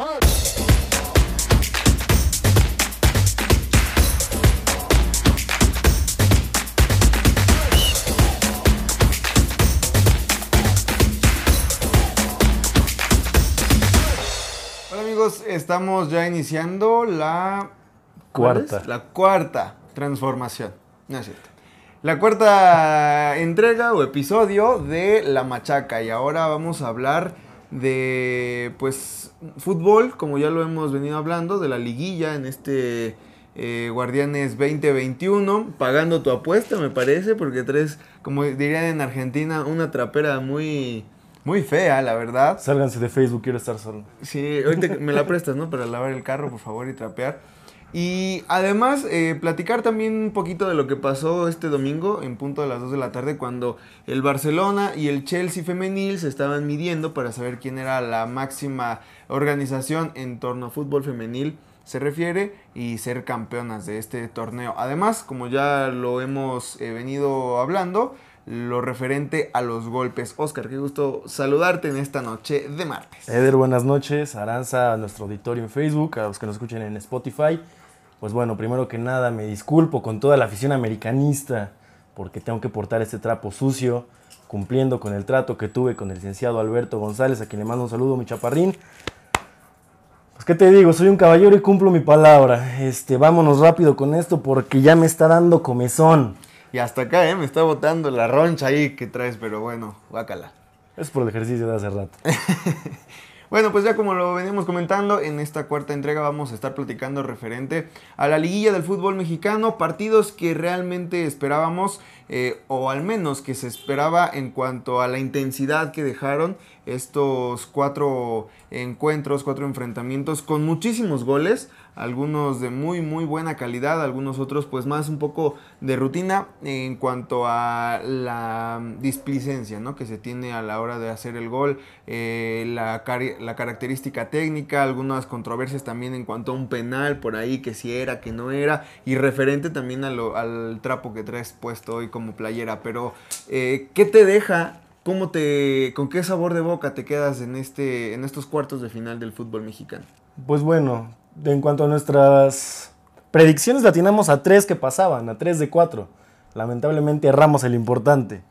Hola amigos, estamos ya iniciando la ¿cuál Cuarta. La cuarta transformación. No es cierto. La cuarta entrega o episodio de La Machaca y ahora vamos a hablar de pues fútbol, como ya lo hemos venido hablando, de la liguilla en este eh, Guardianes 2021, pagando tu apuesta me parece, porque traes, como dirían en Argentina, una trapera muy, muy fea, la verdad. Sálganse de Facebook, quiero estar solo. Sí, ahorita me la prestas, ¿no? Para lavar el carro, por favor, y trapear. Y además, eh, platicar también un poquito de lo que pasó este domingo, en punto de las 2 de la tarde, cuando el Barcelona y el Chelsea femenil se estaban midiendo para saber quién era la máxima organización en torno a fútbol femenil se refiere y ser campeonas de este torneo. Además, como ya lo hemos eh, venido hablando, lo referente a los golpes. Oscar, qué gusto saludarte en esta noche de martes. Eder, buenas noches. Aranza, a nuestro auditorio en Facebook, a los que nos escuchen en Spotify. Pues bueno, primero que nada me disculpo con toda la afición americanista porque tengo que portar este trapo sucio, cumpliendo con el trato que tuve con el licenciado Alberto González, a quien le mando un saludo, mi chaparrín. Pues qué te digo, soy un caballero y cumplo mi palabra. Este, vámonos rápido con esto porque ya me está dando comezón. Y hasta acá, ¿eh? Me está botando la roncha ahí que traes, pero bueno, guácala. Es por el ejercicio de hace rato. Bueno, pues ya como lo veníamos comentando, en esta cuarta entrega vamos a estar platicando referente a la liguilla del fútbol mexicano, partidos que realmente esperábamos, eh, o al menos que se esperaba en cuanto a la intensidad que dejaron estos cuatro encuentros, cuatro enfrentamientos con muchísimos goles, algunos de muy muy buena calidad, algunos otros pues más un poco de rutina en cuanto a la displicencia ¿no? que se tiene a la hora de hacer el gol, eh, la, la característica técnica, algunas controversias también en cuanto a un penal por ahí que si era, que no era, y referente también a al trapo que traes puesto hoy como playera, pero eh, ¿qué te deja? ¿Cómo te, ¿Con qué sabor de boca te quedas en, este, en estos cuartos de final del fútbol mexicano? Pues bueno, en cuanto a nuestras predicciones, latinamos a tres que pasaban, a tres de cuatro. Lamentablemente erramos el importante.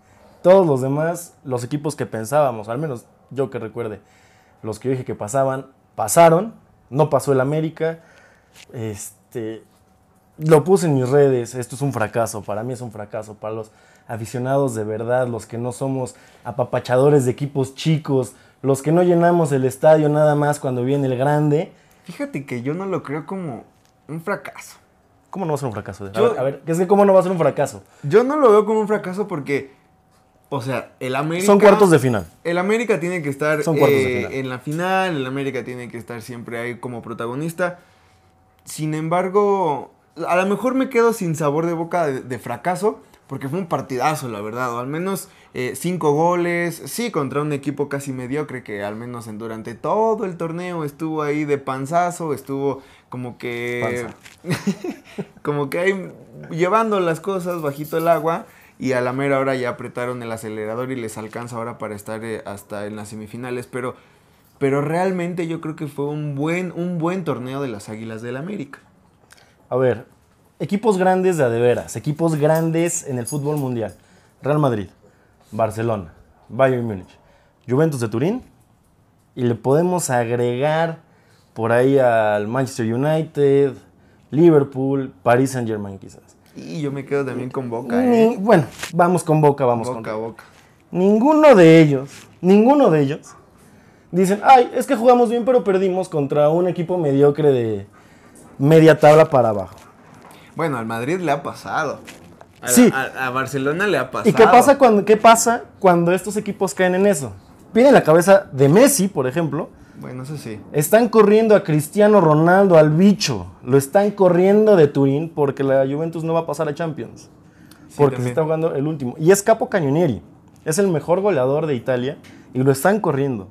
Todos los demás, los equipos que pensábamos, al menos yo que recuerde, los que dije que pasaban, pasaron. No pasó el América. Este, lo puse en mis redes. Esto es un fracaso. Para mí es un fracaso. Para los aficionados de verdad, los que no somos apapachadores de equipos chicos, los que no llenamos el estadio nada más cuando viene el grande. Fíjate que yo no lo creo como un fracaso. ¿Cómo no va a ser un fracaso? A, Yo- ver, a ver, es que ¿cómo no va a ser un fracaso? Yo no lo veo como un fracaso porque, o sea, el América... Son cuartos de final. El América tiene que estar Son cuartos de eh, final. en la final, el América tiene que estar siempre ahí como protagonista. Sin embargo, a lo mejor me quedo sin sabor de boca de, de fracaso, porque fue un partidazo, la verdad. O al menos eh, cinco goles, sí, contra un equipo casi mediocre que al menos en, durante todo el torneo estuvo ahí de panzazo, estuvo como que... como que ahí llevando las cosas bajito el agua. Y a la mera hora ya apretaron el acelerador y les alcanza ahora para estar eh, hasta en las semifinales. Pero, pero realmente yo creo que fue un buen, un buen torneo de las Águilas del América. A ver, equipos grandes de a de veras, equipos grandes en el fútbol mundial. Real Madrid, Barcelona, Bayern Múnich, Juventus de Turín. Y le podemos agregar por ahí al Manchester United, Liverpool, Paris Saint Germain quizás. Y yo me quedo también con Boca, Ni- ¿eh? bueno, vamos con Boca, vamos con Boca, Boca. Ninguno de ellos, ninguno de ellos, dicen, ay, es que jugamos bien pero perdimos contra un equipo mediocre de media tabla para abajo. Bueno, al Madrid le ha pasado. A, la- Sí. a- a Barcelona le ha pasado. ¿Y qué pasa, cuando, qué pasa cuando estos equipos caen en eso? Piden la cabeza de Messi, por ejemplo. Bueno, eso sí. Están corriendo a Cristiano Ronaldo, al bicho. Lo están corriendo de Turín porque la Juventus no va a pasar a Champions. porque se está jugando el último. Y es Capo Cañonieri. Es el mejor goleador de Italia y lo están corriendo.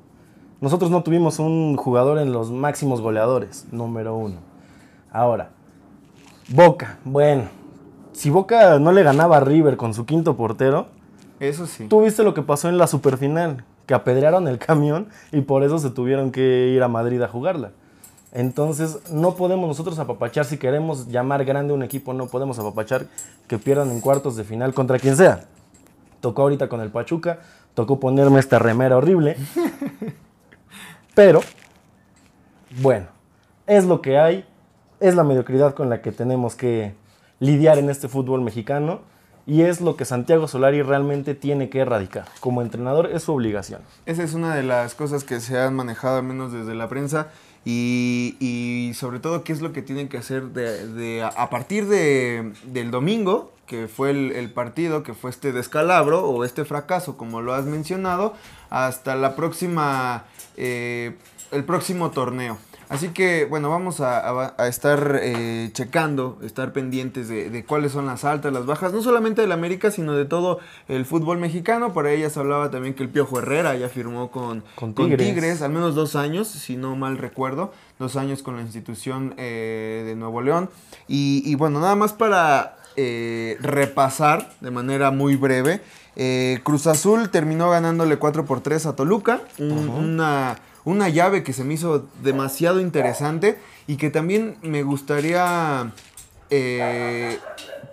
Nosotros no tuvimos un jugador en los máximos goleadores, número uno. Ahora, Boca. Bueno, si Boca no le ganaba a River con su quinto portero, Eso sí. Tú viste lo que pasó en la superfinal, que apedrearon el camión y por eso se tuvieron que ir a Madrid a jugarla. Entonces, no podemos nosotros apapachar, si queremos llamar grande un equipo, no podemos apapachar que pierdan en cuartos de final contra quien sea. Tocó ahorita con el Pachuca, tocó ponerme esta remera horrible. Pero, bueno, es lo que hay, es la mediocridad con la que tenemos que lidiar en este fútbol mexicano y es lo que Santiago Solari realmente tiene que erradicar. Como entrenador es su obligación. Esa es una de las cosas que se han manejado al menos desde la prensa y, sobre todo qué es lo que tienen que hacer a partir de, del domingo, que fue el, partido, que fue este descalabro o este fracaso, como lo has mencionado, hasta la próxima, eh, el próximo torneo. Así que, bueno, vamos a, estar eh, checando, estar pendientes de, cuáles son las altas, las bajas, no solamente del América, sino de todo el fútbol mexicano. Por ahí ya se hablaba también que el Piojo Herrera ya firmó con, con, tigres. al menos dos años, si no mal recuerdo, dos años con la institución eh, de Nuevo León. Y, bueno, nada más para eh, repasar de manera muy breve. Cruz Azul terminó ganándole 4 por 3 a Toluca, una una llave que se me hizo demasiado interesante y que también me gustaría eh,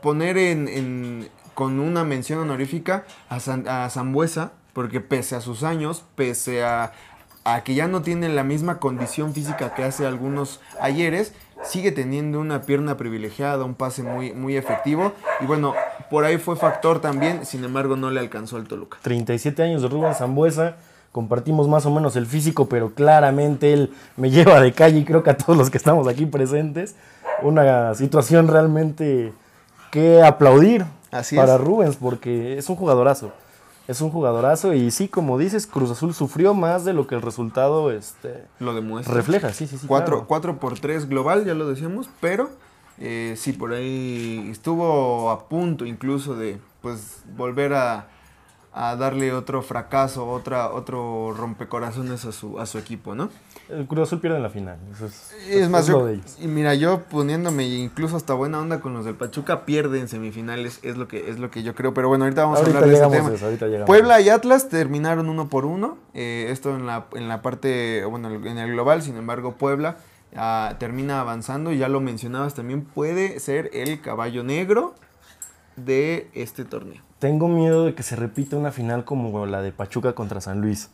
poner en, con una mención honorífica a, Zambuesa, porque pese a sus años, pese a, que ya no tiene la misma condición física que hace algunos ayeres, sigue teniendo una pierna privilegiada, un pase muy, muy efectivo. Y bueno, por ahí fue factor también, sin embargo no le alcanzó al Toluca. 37 años de Rubén Zambuesa compartimos más o menos el físico, pero claramente él me lleva de calle y creo que a todos los que estamos aquí presentes. Una situación realmente que aplaudir para Rubens, porque es un jugadorazo. Es un jugadorazo y sí, como dices, Cruz Azul sufrió más de lo que el resultado este, lo demuestra. Refleja, sí, sí, sí. 4 por 3 global, ya lo decíamos, pero eh, sí, por ahí estuvo a punto incluso de pues volver a, a darle otro fracaso, otra, otro rompecorazones a su, a su equipo, ¿no? El Cruz Azul pierde en la final. es, más, y mira, yo poniéndome incluso hasta buena onda con los del Pachuca, pierde en semifinales, es lo que, es lo que yo creo. Pero bueno, ahorita vamos a hablar de ese tema. Puebla y Atlas terminaron uno por uno. Eh, esto en la, en la parte, bueno, en el global, sin embargo, Puebla ah, termina avanzando. Y ya lo mencionabas también, puede ser el caballo negro de este torneo. Tengo miedo de que se repita una final como la de Pachuca contra San Luis.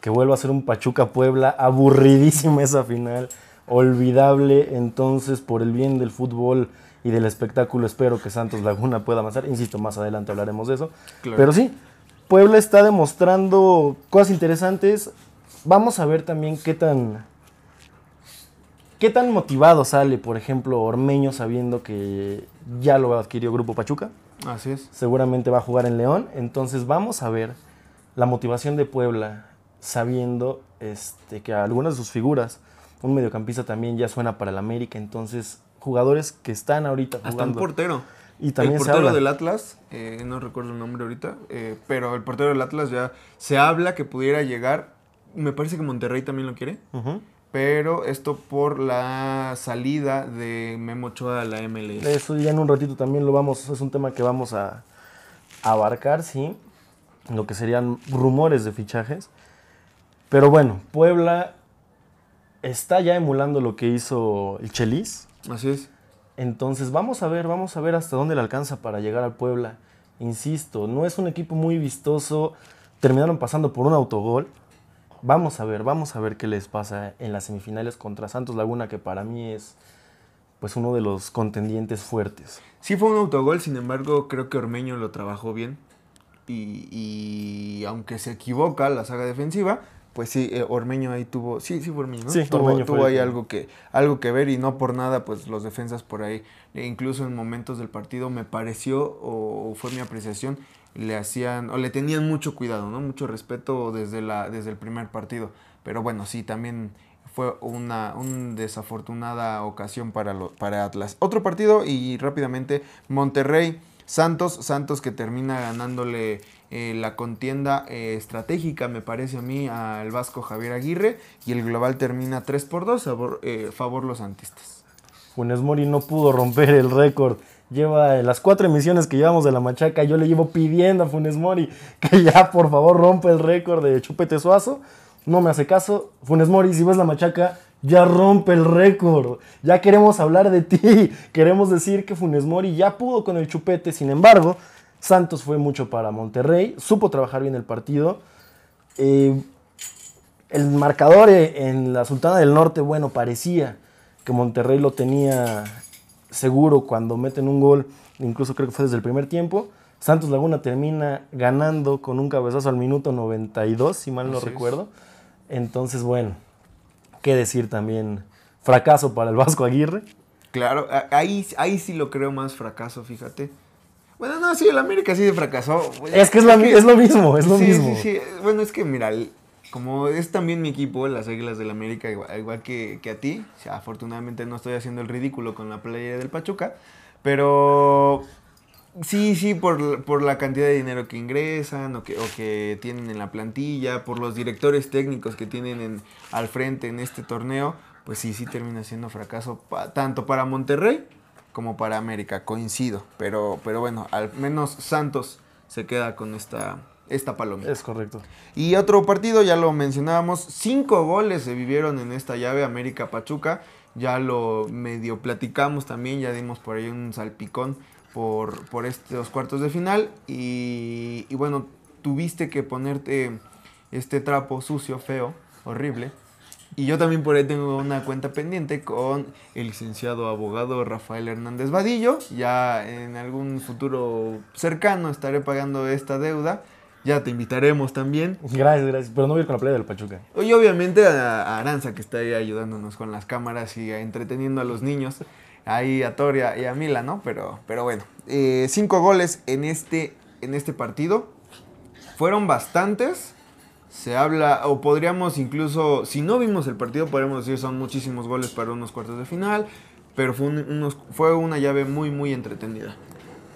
Que vuelva a ser un Pachuca-Puebla. Aburridísima esa final. Olvidable. Entonces, por el bien del fútbol y del espectáculo, espero que Santos Laguna pueda avanzar. Insisto, más adelante hablaremos de eso. Pero sí, Puebla está demostrando cosas interesantes. Vamos a ver también qué tan ¿Qué tan motivado sale, por ejemplo, Ormeño sabiendo que ya lo adquirió Grupo Pachuca? Así es. Seguramente va a jugar en León. Entonces vamos a ver la motivación de Puebla sabiendo este, que algunas de sus figuras, un mediocampista también ya suena para el América. Entonces, jugadores que están ahorita jugando. Hasta un portero. Y también el portero del Atlas, eh, no recuerdo el nombre ahorita, eh, pero el portero del Atlas ya se habla que pudiera llegar. Me parece que Monterrey también lo quiere pero esto por la salida de Memo Ochoa a la MLS. Eso ya en un ratito también lo vamos, es un tema que vamos a abarcar, sí, lo que serían rumores de fichajes. Pero bueno, Puebla está ya emulando lo que hizo el Chelis. Así es. Entonces vamos a ver, vamos a ver hasta dónde le alcanza para llegar al Puebla. Insisto, no es un equipo muy vistoso. Terminaron pasando por un autogol Vamos a ver, vamos a ver qué les pasa en las semifinales contra Santos Laguna, que para mí es pues uno de los contendientes fuertes. Sí fue un autogol, sin embargo creo que Ormeño lo trabajó bien. Y, aunque se equivoca la saga defensiva, pues sí, eh, Ormeño ahí tuvo, sí, sí fue Ormeño, ¿no? Sí, tuvo, tuvo ahí algo que, algo que ver y no por nada, pues los defensas por ahí, e incluso en momentos del partido me pareció, o fue mi apreciación, le hacían o le tenían mucho cuidado, ¿no? Mucho respeto desde, la, desde el primer partido. Pero bueno, sí, también fue una, desafortunada ocasión para, lo, para Atlas. Otro partido y rápidamente Monterrey. Santos, Santos que termina ganándole eh, la contienda eh, estratégica, me parece a mí, al Vasco Javier Aguirre. Y el global termina 3 por 2 a eh, favor los antistas. Funes Mori no pudo romper el récord lleva las cuatro emisiones que llevamos de la machaca, yo le llevo pidiendo a Funes Mori que ya por favor rompa el récord de Chupete Suazo. No me hace caso. Funes Mori, si ves la machaca, ya rompe el récord, ya queremos hablar de ti, queremos decir que Funes Mori ya pudo con el chupete, sin embargo, Santos fue mucho para Monterrey, supo trabajar bien el partido. Eh, el marcador en la Sultana del Norte, bueno, parecía que Monterrey lo tenía seguro cuando meten un gol, incluso creo que fue desde el primer tiempo. Santos Laguna termina ganando con un cabezazo al minuto 92, si mal no recuerdo. Entonces, bueno, qué decir también, fracaso para el Vasco Aguirre. Claro, ahí, ahí sí lo creo más fracaso, fíjate. Bueno, no, sí, el América sí fracasó. Es que es, lo mismo, es lo mismo. Sí, sí, Bueno, es que mira, como es también mi equipo, las Águilas del América, igual, que, a ti, afortunadamente no estoy haciendo el ridículo con la playa del Pachuca, pero sí, sí, por, la cantidad de dinero que ingresan o que, o que tienen en la plantilla, por los directores técnicos que tienen en, al frente en este torneo, pues sí, sí termina siendo fracaso tanto para Monterrey como para América, coincido. Pero, pero bueno, al menos Santos se queda con esta, esta palomita. Es correcto. Y otro partido, ya lo mencionábamos, cinco goles se vivieron en esta llave América-Pachuca. Ya lo medio platicamos también, ya dimos por ahí un salpicón por, por estos cuartos de final. Y, y bueno, tuviste que ponerte este trapo sucio, feo, horrible y yo también por ahí tengo una cuenta pendiente con el licenciado abogado Rafael Hernández Vadillo. Ya en algún futuro cercano estaré pagando esta deuda. Ya te invitaremos también. Gracias, gracias. Pero no voy con la playa del Pachuca. Y obviamente a Aranza, que está ahí ayudándonos con las cámaras y entreteniendo a los niños. Ahí a Toria y a Mila, ¿no? Pero, pero bueno, eh, cinco goles en este, en este partido. Fueron bastantes se habla, o podríamos incluso, si no vimos el partido, podríamos decir son muchísimos goles para unos cuartos de final, pero fue, unos, fue una llave muy, muy entretenida.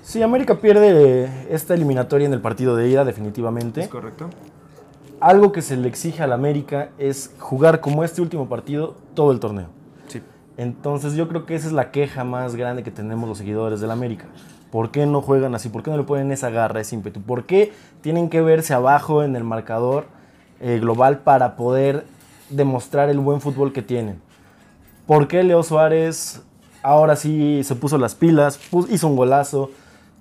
Sí, América pierde esta eliminatoria en el partido de ida, definitivamente. Es correcto. Algo que se le exige al América es jugar como este último partido todo el torneo. Sí. Entonces yo creo que esa es la queja más grande que tenemos los seguidores del América. ¿Por qué no juegan así? ¿Por qué no le ponen esa garra, ese ímpetu? ¿Por qué tienen que verse abajo en el marcador eh, global para poder demostrar el buen fútbol que tienen. ¿Por qué Leo Suárez ahora sí se puso las pilas, hizo un golazo?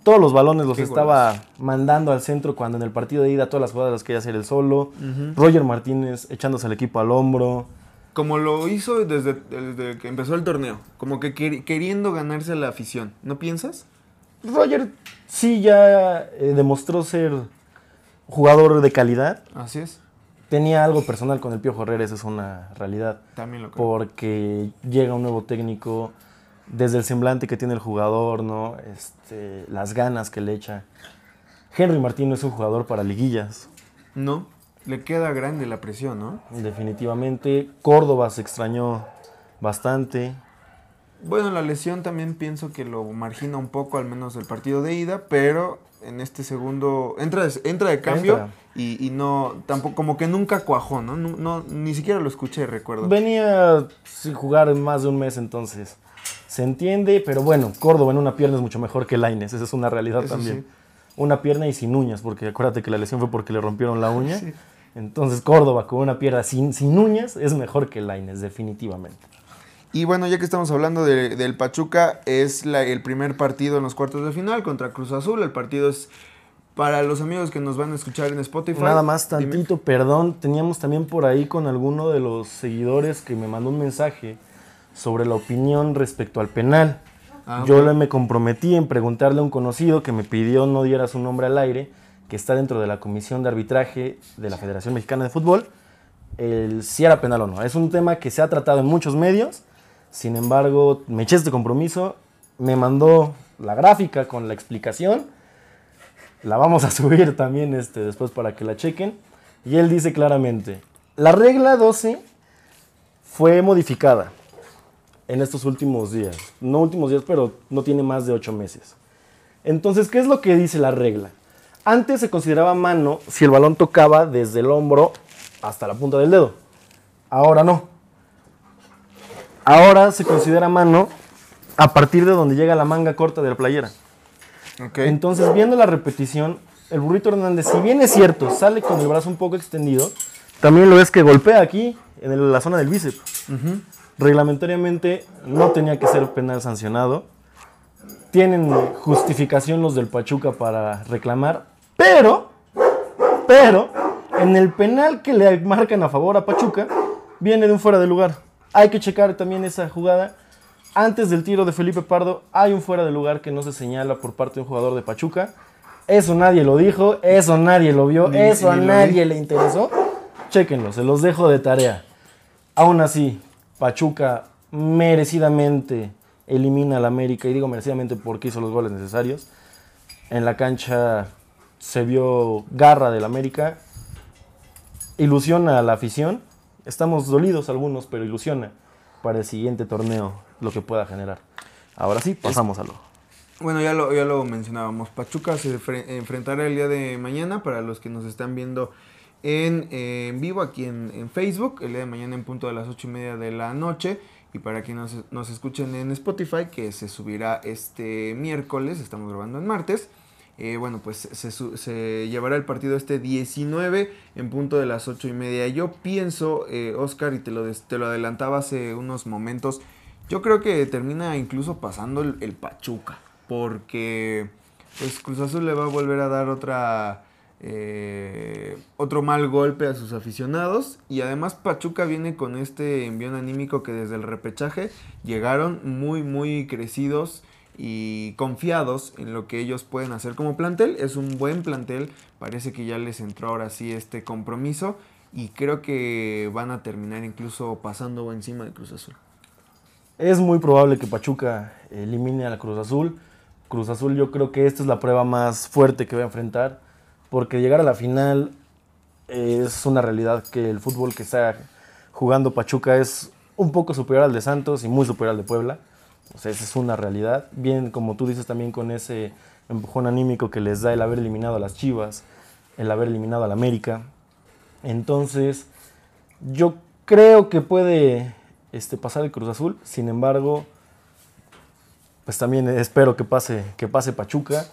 Todos los balones los estaba mandando al centro cuando en el partido de ida todas las jugadas las quería hacer él solo. Roger Martínez echándose al equipo al hombro. Como lo hizo desde, que empezó el torneo, como que queriendo ganarse la afición, ¿no piensas? Roger sí ya eh, demostró ser jugador de calidad. Así es tenía algo personal con el Piojo Herrera, eso es una realidad. También lo creo. Porque llega un nuevo técnico, desde el semblante que tiene el jugador, ¿no? Este, las ganas que le echa. Henry Martín no es un jugador para liguillas. No, le queda grande la presión, ¿no? Definitivamente. Córdoba se extrañó bastante. Bueno, la lesión también pienso que lo margina un poco, al menos el partido de ida, pero en este segundo entra, entra de cambio Y, no, tampoco, como que nunca cuajó, ¿no? ¿no? Ni siquiera lo escuché, recuerdo. Venía sin jugar más de un mes entonces. Se entiende, pero bueno, Córdoba en una pierna es mucho mejor que Laines, esa es una realidad también. Una pierna y sin uñas, porque acuérdate que la lesión fue porque le rompieron la uña. Entonces Córdoba con una pierna sin, sin uñas es mejor que Laines, definitivamente. Y bueno, ya que estamos hablando del Pachuca, es el primer partido en los cuartos de final contra Cruz Azul. El partido es para los amigos que nos van a escuchar en Spotify. Nada más tantito, perdón. Teníamos también por ahí con alguno de los seguidores que me mandó un mensaje sobre la opinión respecto al penal. Ah, Yo me comprometí en preguntarle a un conocido que me pidió no diera su nombre al aire, que está dentro de la comisión de arbitraje de la Federación Mexicana de Fútbol, el si era penal o no. Es un tema que se ha tratado en muchos medios sin embargo, me eché este compromiso, me mandó la gráfica con la explicación. La vamos a subir también este, después para que la chequen. Y él dice claramente, la regla 12 fue modificada en estos últimos días. No últimos días, pero no tiene más de 8 meses. Entonces, ¿qué es lo que dice la regla? Antes se consideraba mano si el balón tocaba desde el hombro hasta la punta del dedo. Ahora no. Ahora se considera mano a partir de donde llega la manga corta de la playera. Entonces, viendo la repetición, el burrito Hernández, si bien es cierto, sale con el brazo un poco extendido, también lo ves que golpea aquí, en la zona del bíceps. Reglamentariamente no tenía que ser penal sancionado. Tienen justificación los del Pachuca para reclamar, pero, pero, en el penal que le marcan a favor a Pachuca, viene de un fuera de lugar. Hay que checar también esa jugada. Antes del tiro de Felipe Pardo, hay un fuera de lugar que no se señala por parte de un jugador de Pachuca. Eso nadie lo dijo, eso nadie lo vio, eso a nadie le interesó. Chequenlo, se los dejo de tarea. Aún así, Pachuca merecidamente elimina al América, y digo merecidamente porque hizo los goles necesarios. En la cancha se vio garra del América, ilusiona a la afición. Estamos dolidos algunos, pero ilusiona para el siguiente torneo lo que pueda generar. Ahora sí, pasamos a lo. Bueno, ya lo, ya lo mencionábamos. Pachuca se enfrentará el día de mañana para los que nos están viendo en, vivo aquí en, Facebook, el día de mañana en punto de las ocho y media de la noche. Y para quienes nos, escuchen en Spotify, que se subirá este miércoles, estamos grabando en martes. Eh, bueno, pues se, llevará el partido este 19 en punto de las ocho y media. Yo pienso, eh, Oscar, y te lo, te lo adelantaba hace unos momentos, yo creo que termina incluso pasando el, el Pachuca, porque pues Cruz Azul le va a volver a dar otra eh, otro mal golpe a sus aficionados. Y además Pachuca viene con este envión anímico que desde el repechaje llegaron muy, muy crecidos y confiados en lo que ellos pueden hacer como plantel. Es un buen plantel, parece que ya les entró ahora sí este compromiso y creo que van a terminar incluso pasando encima de Cruz Azul. Es muy probable que Pachuca elimine a la Cruz Azul. Cruz Azul yo creo que esta es la prueba más fuerte que va a enfrentar porque llegar a la final es una realidad que el fútbol que está jugando Pachuca es un poco superior al de Santos y muy superior al de Puebla. O sea, esa es una realidad. Bien, como tú dices también con ese empujón anímico que les da el haber eliminado a las Chivas, el haber eliminado al América. Entonces, yo creo que puede este, pasar el Cruz Azul. Sin embargo, pues también espero que pase, que pase Pachuca.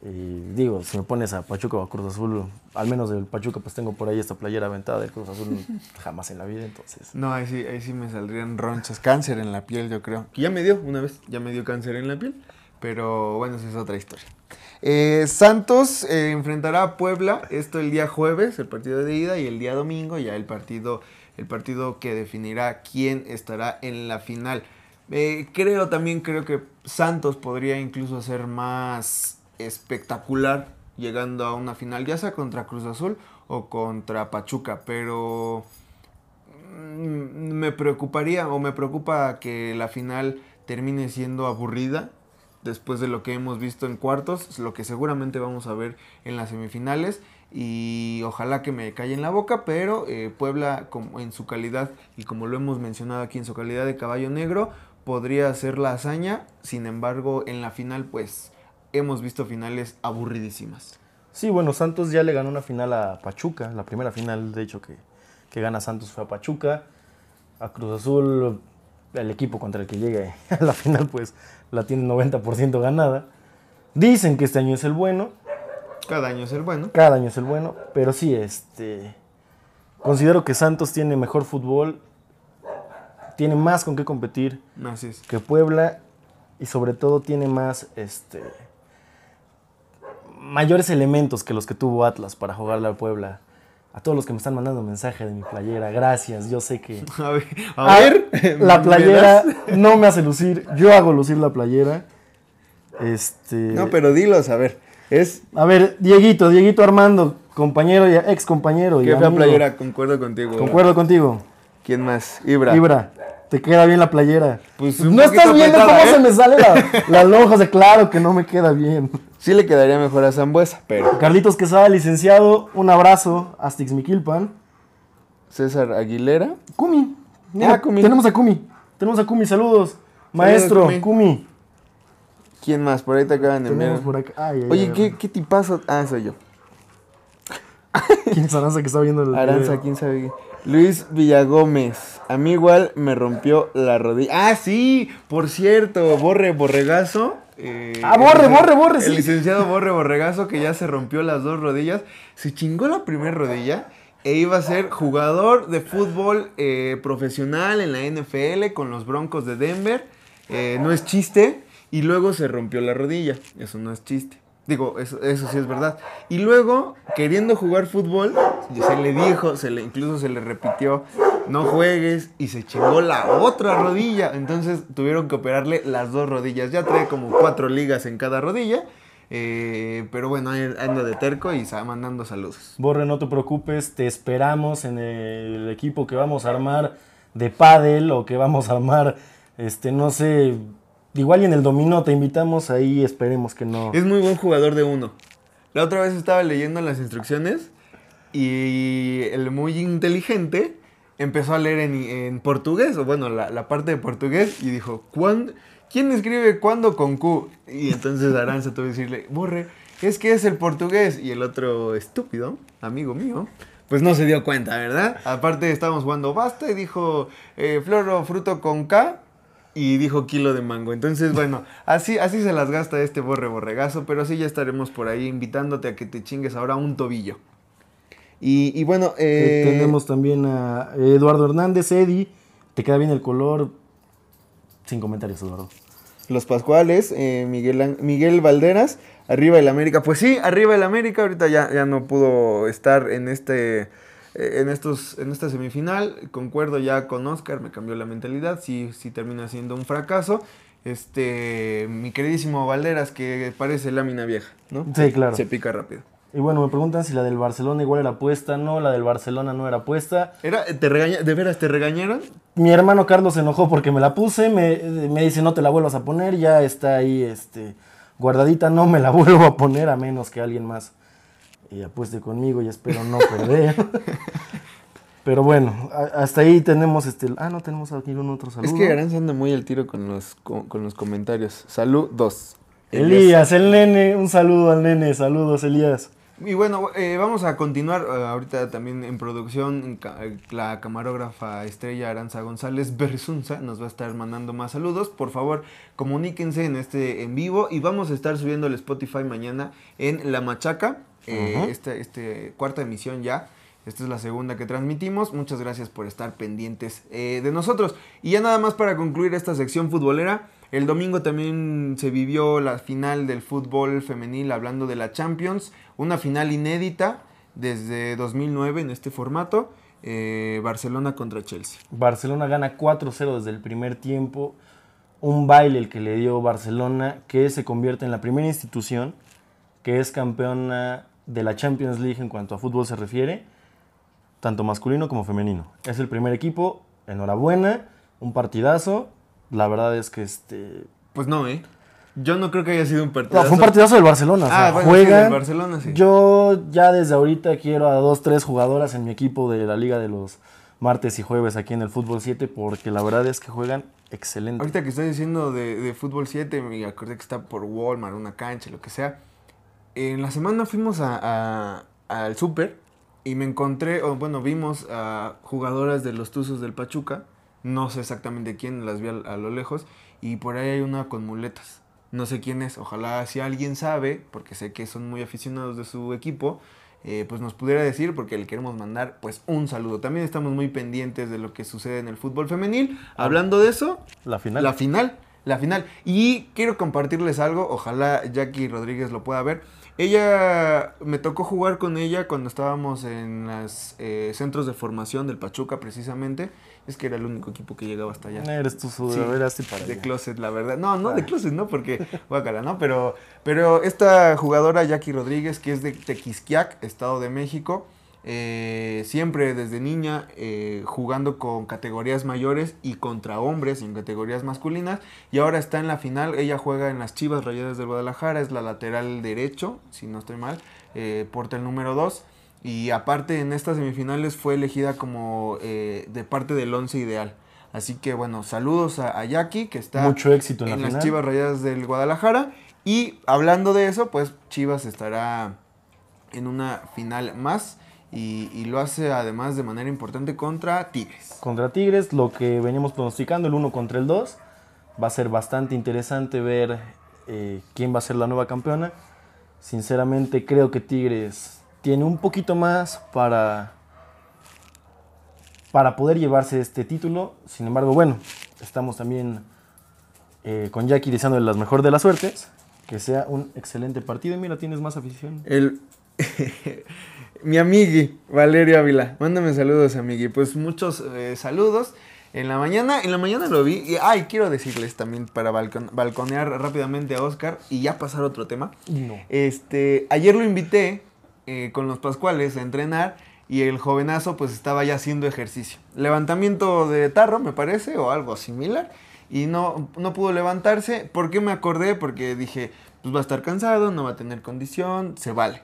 Y digo, si me pones a Pachuca o a Cruz Azul, al menos del Pachuca, pues tengo por ahí esta playera aventada del Cruz Azul jamás en la vida, entonces. No, ahí sí, ahí sí me saldrían ronchas, cáncer en la piel, yo creo. Que ya me dio una vez, ya me dio cáncer en la piel, pero bueno, esa es otra historia. Eh, Santos eh, enfrentará a Puebla, esto el día jueves, el partido de ida, y el día domingo ya el partido, el partido que definirá quién estará en la final. Eh, creo también, creo que Santos podría incluso hacer más espectacular llegando a una final, ya sea contra Cruz Azul o contra Pachuca, pero mm, me preocuparía o me preocupa que la final termine siendo aburrida después de lo que hemos visto en cuartos, lo que seguramente vamos a ver en las semifinales y ojalá que me calle en la boca, pero eh, Puebla como en su calidad y como lo hemos mencionado aquí en su calidad de caballo negro podría hacer la hazaña, sin embargo en la final pues hemos visto finales aburridísimas. Sí, bueno, Santos ya le ganó una final a Pachuca, la primera final, de hecho, que, que gana Santos fue a Pachuca. A Cruz Azul, el equipo contra el que llegue a la final, pues la tiene 90% ganada. Dicen que este año es el bueno. Cada año es el bueno. Cada año es el bueno, pero sí, este. Considero que Santos tiene mejor fútbol, tiene más con qué competir que Puebla y sobre todo tiene más, este, mayores elementos que los que tuvo Atlas para jugarle al Puebla. A todos los que me están mandando mensaje de mi playera, gracias. Yo sé que. A ver, la playera no me hace lucir. Yo hago lucir la playera. Este. No, pero dilos, a ver. Es. A ver, Dieguito, Dieguito Armando, compañero y ex compañero. Qué fea playera, concuerdo contigo. Concuerdo contigo. ¿Quién más? Ibra. Ibra. Te queda bien la playera. Pues no estás viendo cómo se ¿eh? me sale la, la lonja de claro que no me queda bien. Sí le quedaría mejor a Zambuesa, pero. Carlitos Quesada, licenciado, un abrazo. Astix Miquilpan. César Aguilera. Kumi. ah, Kumi. Tenemos a Kumi. Tenemos a Kumi, saludos. Maestro, Kumi. ¿Quién más? Por ahí te acaban de enviar. Oye, ¿qué, ¿qué tipazo? Ah, soy yo. ¿Quién es Aranza que está viendo el Aranza, quién sabe. Luis Villagómez. A mí igual me rompió la rodilla. Ah, sí, por cierto, Borre Borregazo. Eh, ah, Borre, Borre, Borre, El licenciado Borre Borregazo que ya se rompió las dos rodillas. Se chingó la primera rodilla e iba a ser jugador de fútbol eh, profesional en la NFL con los Broncos de Denver. Eh, no es chiste. Y luego se rompió la rodilla. Eso no es chiste. Digo, eso, eso sí es verdad. Y luego, queriendo jugar fútbol, se le dijo, se le, incluso se le repitió, no juegues, y se chingó la otra rodilla. Entonces tuvieron que operarle las dos rodillas. Ya trae como cuatro ligas en cada rodilla. eh, pero bueno, anda de terco y está mandando saludos. Borre, no te preocupes, te esperamos en el equipo que vamos a armar de pádel o que vamos a armar, este, no sé, igual y en el dominó te invitamos ahí, esperemos que no. Es muy buen jugador de uno. La otra vez estaba leyendo las instrucciones y el muy inteligente empezó a leer en, en portugués, o bueno, la, la parte de portugués, y dijo, "¿Cuándo- ¿quién escribe cuándo con Q? Y entonces Aranza tuvo que decirle, borre, es que es el portugués. Y el otro estúpido, amigo mío, pues no se dio cuenta, ¿verdad? Aparte estábamos jugando basta y dijo, eh, flor o fruto con K. Y dijo kilo de mango. Entonces, bueno, así, así se las gasta este borre borregazo. Pero sí ya estaremos por ahí invitándote a que te chingues ahora un tobillo. Y, y bueno, Eh, eh, tenemos también a Eduardo Hernández, Eddie, te queda bien el color, sin comentarios, Eduardo. Los Pascuales, eh, Miguel, Miguel Valderas, arriba el América. Pues sí, arriba el América. Ahorita ya, ya no pudo estar en este. En, estos, en esta semifinal, concuerdo ya con Oscar, me cambió la mentalidad, sí, sí termina siendo un fracaso. Este, mi queridísimo Valderas, que parece lámina vieja, ¿no? Sí, claro. Se pica rápido. Y bueno, me preguntan si la del Barcelona igual era puesta, no, la del Barcelona no era puesta. Era, ¿te regaña, ¿De veras te regañaron? Mi hermano Carlos se enojó porque me la puse, me, me dice no te la vuelvas a poner, ya está ahí este, guardadita, no me la vuelvo a poner a menos que alguien más eh, apueste conmigo y espero no perder. Pero bueno, a- hasta ahí tenemos este... Ah, no, tenemos aquí un otro saludo. Es que Aranza anda muy al tiro con los, con, con los comentarios. Salud, dos. Elías, el nene, un saludo al nene, saludos Elías. Y bueno, eh, vamos a continuar eh, ahorita también en producción. eh, La camarógrafa estrella Aranza González Bersunza nos va a estar mandando más saludos. Por favor, comuníquense en este en vivo y vamos a estar subiendo el Spotify mañana en La Machaca. eh, Ajá. esta este, cuarta emisión ya. Esta es la segunda que transmitimos. Muchas gracias por estar pendientes eh, de nosotros. Y ya nada más para concluir esta sección futbolera. El domingo también se vivió la final del fútbol femenil hablando de la Champions. Una final inédita desde 2009 en este formato. eh, Barcelona contra Chelsea. Barcelona gana 4-0 desde el primer tiempo. Un baile el que le dio Barcelona, que se convierte en la primera institución que es campeona de la Champions League en cuanto a fútbol se refiere, tanto masculino como femenino. Es el primer equipo, enhorabuena, un partidazo. La verdad es que este. Pues no, ¿eh? Yo no creo que haya sido un No, partido. fue un partidazo del Barcelona. o sea, Ah, sí, juegan. del Barcelona, sí. Yo ya desde ahorita quiero a dos, tres jugadoras en mi equipo de la Liga de los martes y jueves aquí en el Fútbol 7 porque la verdad es que juegan excelente. Ahorita que estoy diciendo de, de fútbol 7, me acordé que está por Walmart, una cancha, lo que sea. En la semana fuimos a, a- al súper y me encontré, o bueno, vimos a jugadoras de los Tuzos del Pachuca. No sé exactamente quién, las vi a, a lo lejos. Y por ahí hay una con muletas. No sé quién es. Ojalá si alguien sabe, porque sé que son muy aficionados de su equipo, eh, pues nos pudiera decir, porque le queremos mandar pues un saludo. También estamos muy pendientes de lo que sucede en el fútbol femenil. Hablando de eso, La final. la final, la final. Y quiero compartirles algo, ojalá Jackie Rodríguez lo pueda ver. Ella, me tocó jugar con ella cuando estábamos en los centros de formación del Pachuca precisamente. Es que era el único equipo que llegaba hasta allá. Eres tú, su Sí, eras para de allá. closet, la verdad. No, no de Ah. closet, no, porque guácala, ¿no? Pero, pero esta jugadora, Jackie Rodríguez, que es de Tequisquiac, Estado de México, eh, siempre desde niña eh, jugando con categorías mayores y contra hombres en categorías masculinas. Y ahora está en la final. Ella juega en las Chivas Rayadas del Guadalajara, es la lateral derecho, si no estoy mal, eh, porta el número 2. Y aparte en estas semifinales fue elegida como de parte del once ideal. Así que bueno, saludos a, a Jackie, que está Mucho éxito en, en la las final. Chivas Rayadas del Guadalajara. Y hablando de eso, pues Chivas estará en una final más. Y, y lo hace además de manera importante contra Tigres. Contra Tigres, lo que veníamos pronosticando, el 1 contra el 2. Va a ser bastante interesante ver eh, quién va a ser la nueva campeona. Sinceramente creo que Tigres tiene un poquito más para para poder llevarse este título. Sin embargo, bueno, estamos también eh, con Jackie deseándole las mejor de las suertes. Que sea un excelente partido. Y mira, tienes más afición. El... Mi amigui, Valerio Ávila. Mándame saludos, amigui. Pues muchos eh, saludos. En la mañana, en la mañana lo vi. Y, ay, quiero decirles también para balcon- balconear rápidamente a Oscar y ya pasar a otro tema. No. Este, ayer lo invité eh, con los Pascuales a entrenar y el jovenazo pues estaba ya haciendo ejercicio. Levantamiento de tarro, me parece, o algo similar. Y no, no pudo levantarse. ¿Por qué me acordé? Porque dije, pues va a estar cansado, no va a tener condición, se vale.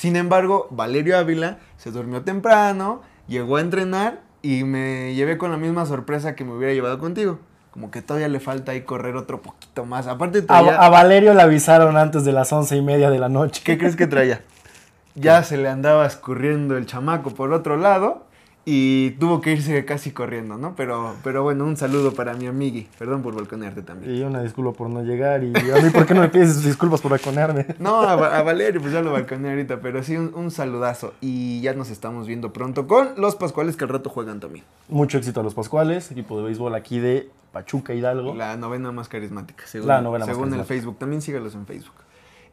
Sin embargo, Valerio Ávila se durmió temprano, llegó a entrenar y me llevé con la misma sorpresa que me hubiera llevado contigo. Como que todavía le falta ahí correr otro poquito más. Aparte A, a Valerio le avisaron antes de las once y media de la noche. ¿Qué crees que traía? Ya se le andaba escurriendo el chamaco por otro lado y tuvo que irse casi corriendo, ¿no? Pero, pero bueno, un saludo para mi amigui. Perdón por balconearte también. Y una disculpa por no llegar. Y a mí, ¿por qué no me pides disculpas por balconearme? No, a, a Valerio pues ya lo balconeé ahorita, pero sí un, un saludazo. Y ya nos estamos viendo pronto con los Pascuales que al rato juegan también. Mucho éxito a los Pascuales, equipo de béisbol aquí de Pachuca Hidalgo. La novena más carismática, según, La novena más según el carismática. Facebook. También sígalos en Facebook.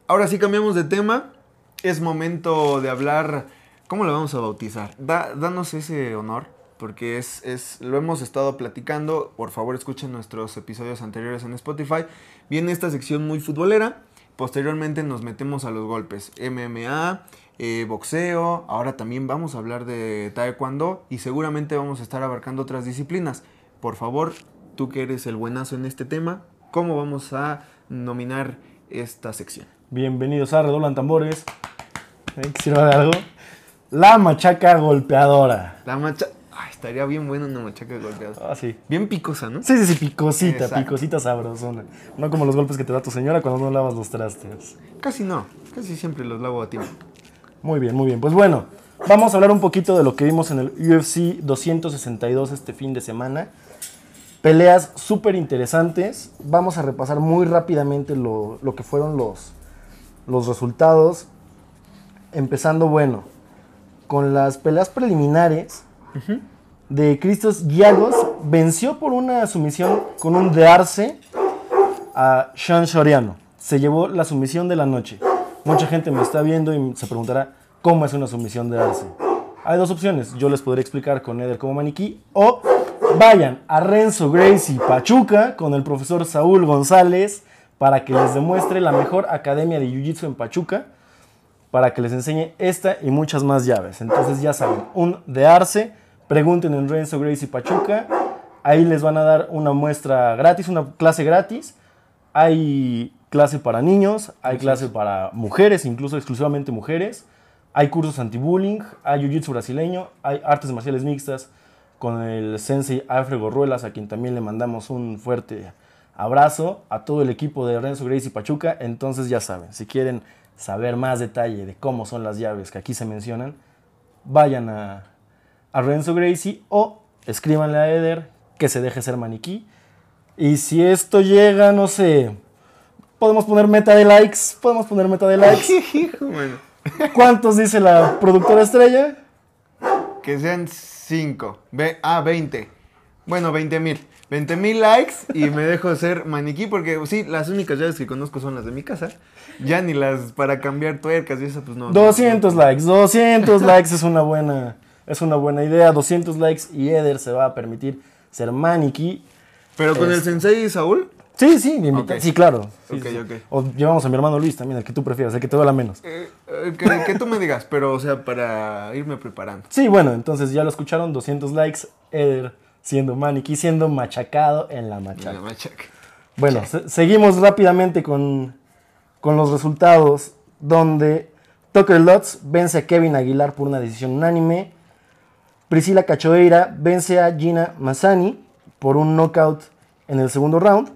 Ahora sí cambiamos de tema. Es momento de hablar. ¿Cómo lo vamos a bautizar? Da- danos ese honor, porque es, es, lo hemos estado platicando. Por favor, escuchen nuestros episodios anteriores en Spotify. Viene esta sección muy futbolera. Posteriormente nos metemos a los golpes. MMA, eh, boxeo. Ahora también vamos a hablar de taekwondo. Y seguramente vamos a estar abarcando otras disciplinas. Por favor, tú que eres el buenazo en este tema, ¿cómo vamos a nominar esta sección? Bienvenidos a Redoblan Tambores. ¿Eh? ¿Que sirva de algo? La machaca golpeadora. La macha... Ay, estaría bien buena una machaca golpeada. Ah, sí. Bien picosa, ¿no? Sí, sí, sí, picosita, Exacto. picosita sabrosona. No como los golpes que te da tu señora cuando no lavas los trastes. Casi no. Casi siempre los lavo a tiempo. Muy bien, muy bien. Pues bueno, vamos a hablar un poquito de lo que vimos en el UFC 262 este fin de semana. Peleas súper interesantes. Vamos a repasar muy rápidamente lo, lo que fueron los, los resultados. Empezando, bueno, con las peleas preliminares de Cristos Giagos. Venció por una sumisión con un de Arce a Sean Soriano. Se llevó la sumisión de la noche. Mucha gente me está viendo y se preguntará cómo es una sumisión de Arce. Hay dos opciones. Yo les podré explicar con Eder como maniquí o vayan a Renzo Gracie Pachuca con el profesor Saúl González para que les demuestre la mejor academia de Jiu-Jitsu en Pachuca para que les enseñe esta y muchas más llaves. Entonces ya saben, un de Arce, pregunten en Renzo Gracie Pachuca, ahí les van a dar una muestra gratis, una clase gratis. Hay clase para niños, hay clase para mujeres, incluso exclusivamente mujeres. Hay cursos anti-bullying, hay jiu-jitsu brasileño, hay artes marciales mixtas con el sensei Alfred Gorruelas, a quien también le mandamos un fuerte abrazo a todo el equipo de Renzo Gracie Pachuca. Entonces ya saben, si quieren saber más detalle de cómo son las llaves que aquí se mencionan, vayan a, a Renzo Gracie o escríbanle a Eder que se deje ser maniquí. Y si esto llega, no sé, podemos poner meta de likes, podemos poner meta de likes. ¿Cuántos dice la productora estrella? Que sean 5. Ah, 20. Bueno, 20 mil. 20 mil likes y me dejo ser maniquí porque sí, las únicas llaves que conozco son las de mi casa. Ya ni las para cambiar tuercas y eso pues no. 200 likes, 200 likes es una buena, es una buena idea. 200 likes y Eder se va a permitir ser maniquí. Pero con el Este. sensei Saúl, Sí, sí, mi invita- Ok. sí, claro. Sí, Ok, sí. ok. O llevamos a mi hermano Luis también, el que tú prefieras, el que te duela menos. eh, eh, que, que tú me digas, pero o sea, para irme preparando. Sí, bueno, entonces ya lo escucharon, 200 likes, Eder siendo maniquí, siendo machacado en la machaca. La machaca. Bueno, se- seguimos rápidamente con, con los resultados, donde Tucker Lutz vence a Kevin Aguilar por una decisión unánime. Priscila Cachoeira vence a Gina Mazzani por un knockout en el segundo round.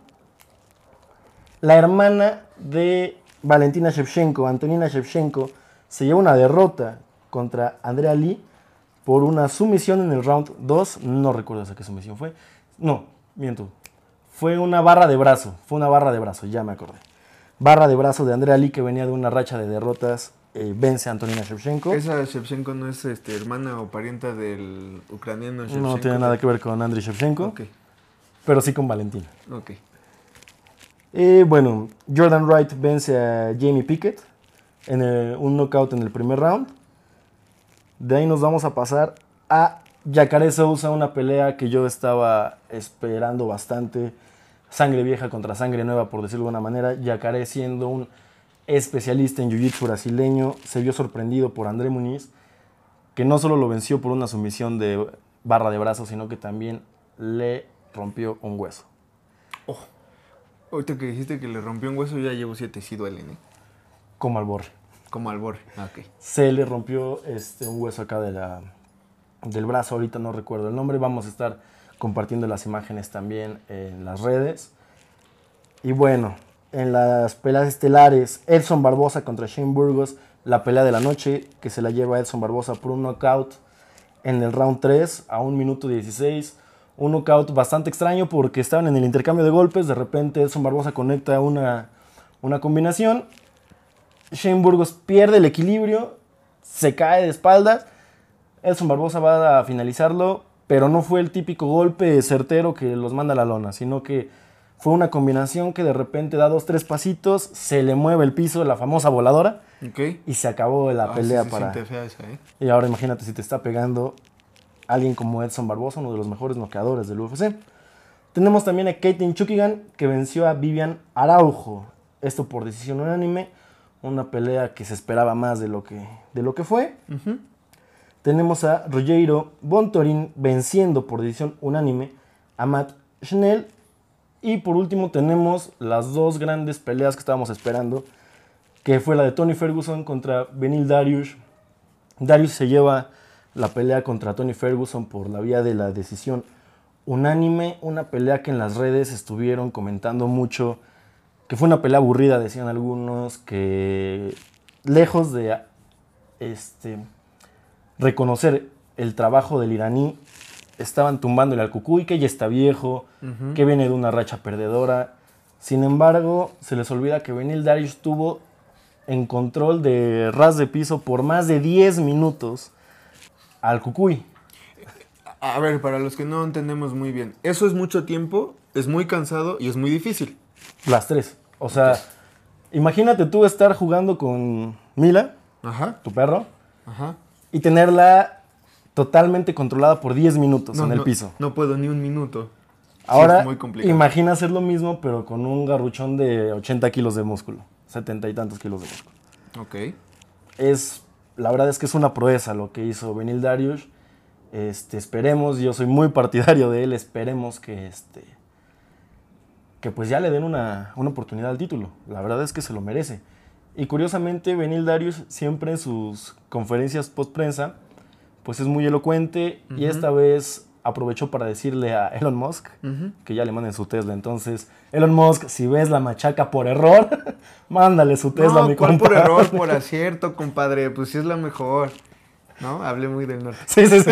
La hermana de Valentina Shevchenko, Antonina Shevchenko, se lleva una derrota contra Andrea Lee por una sumisión en el round 2. No recuerdo esa qué sumisión fue. No, miento. Fue una barra de brazo. Fue una barra de brazo, ya me acordé. Barra de brazo de Andrea Lee que venía de una racha de derrotas eh, vence a Antonina Shevchenko. ¿Esa Shevchenko no es este, hermana o parienta del ucraniano Shevchenko? No tiene nada que ver con Andriy Shevchenko, Ok, pero sí con Valentina. ok. Eh, bueno, Jordan Wright vence a Jamie Pickett en el- un knockout en el primer round. De ahí nos vamos a pasar a Jacare Sousa, una pelea que yo estaba esperando bastante. Sangre vieja contra sangre nueva, por decirlo de alguna manera. Jacare siendo un especialista en jiu-jitsu brasileño, se vio sorprendido por André Muniz, que no solo lo venció por una sumisión de barra de brazos, sino que también le rompió un hueso. Ahorita que dijiste que le rompió un hueso, ya llevo siete, sí duelen, ¿eh? Como al borre. Como al borre. Ah, ok. se le rompió este, un hueso acá de la, del brazo, ahorita no recuerdo el nombre, vamos a estar compartiendo las imágenes también en las redes. Y bueno, en las peleas estelares, Edson Barbosa contra Shane Burgos, la pelea de la noche que se la lleva Edson Barbosa por un knockout en el round 3 a 1 minuto 16. Un knockout bastante extraño porque estaban en el intercambio de golpes, de repente Edson Barbosa conecta una, una combinación Shane Burgos pierde el equilibrio, se cae de espaldas. Edson Barbosa va a finalizarlo, pero no fue el típico golpe certero que los manda a la lona, sino que fue una combinación que de repente da dos, tres pasitos, se le mueve el piso, la famosa voladora, y se acabó la Ah, pelea sí para... siente fea esa, ¿eh? Y ahora imagínate si te está pegando alguien como Edson Barbosa, uno de los mejores noqueadores del UFC. Tenemos también a Caitlin Chukigan, que venció a Vivian Araujo. Esto por decisión unánime. Una pelea que se esperaba más de lo que, de lo que fue. Tenemos a Rogero Bontorin venciendo por decisión unánime a Matt Schnell. Y por último tenemos las dos grandes peleas que estábamos esperando, que fue la de Tony Ferguson contra Benil Darius. Darius se lleva la pelea contra Tony Ferguson por la vía de la decisión unánime, una pelea que en las redes estuvieron comentando mucho, que fue una pelea aburrida, decían algunos, que lejos de este, reconocer el trabajo del iraní, estaban tumbándole al Cucuy, que ya está viejo, que viene de una racha perdedora. Sin embargo, se les olvida que Benil Darius tuvo en control de ras de piso por más de 10 minutos al Cucuy. A ver, para los que no entendemos muy bien, eso es mucho tiempo, es muy cansado y es muy difícil. Las tres. O sea, imagínate tú estar jugando con Mila, Ajá, tu perro, ajá. Y tenerla totalmente controlada por 10 minutos en el no, piso. No puedo ni un minuto. Ahora, es muy complicado. imagina hacer lo mismo, pero con un garruchón de 80 kilos de músculo, 70 y tantos kilos de músculo. Ok. Es, la verdad es que es una proeza lo que hizo Benil Darius. Este, esperemos, yo soy muy partidario de él, esperemos que, este, que pues ya le den una, una oportunidad al título. La verdad es que se lo merece. Y curiosamente, Benil Darius siempre en sus conferencias post prensa, pues es muy elocuente y esta vez aprovechó para decirle a Elon Musk Ujú. que ya le manden su Tesla. Entonces, Elon Musk, si ves la machaca por error, mándale su Tesla, no, mi ¿cuál por compadre. error, por acierto, compadre. Pues sí es la mejor. ¿No? Hablé muy del norte. Sí, sí, sí.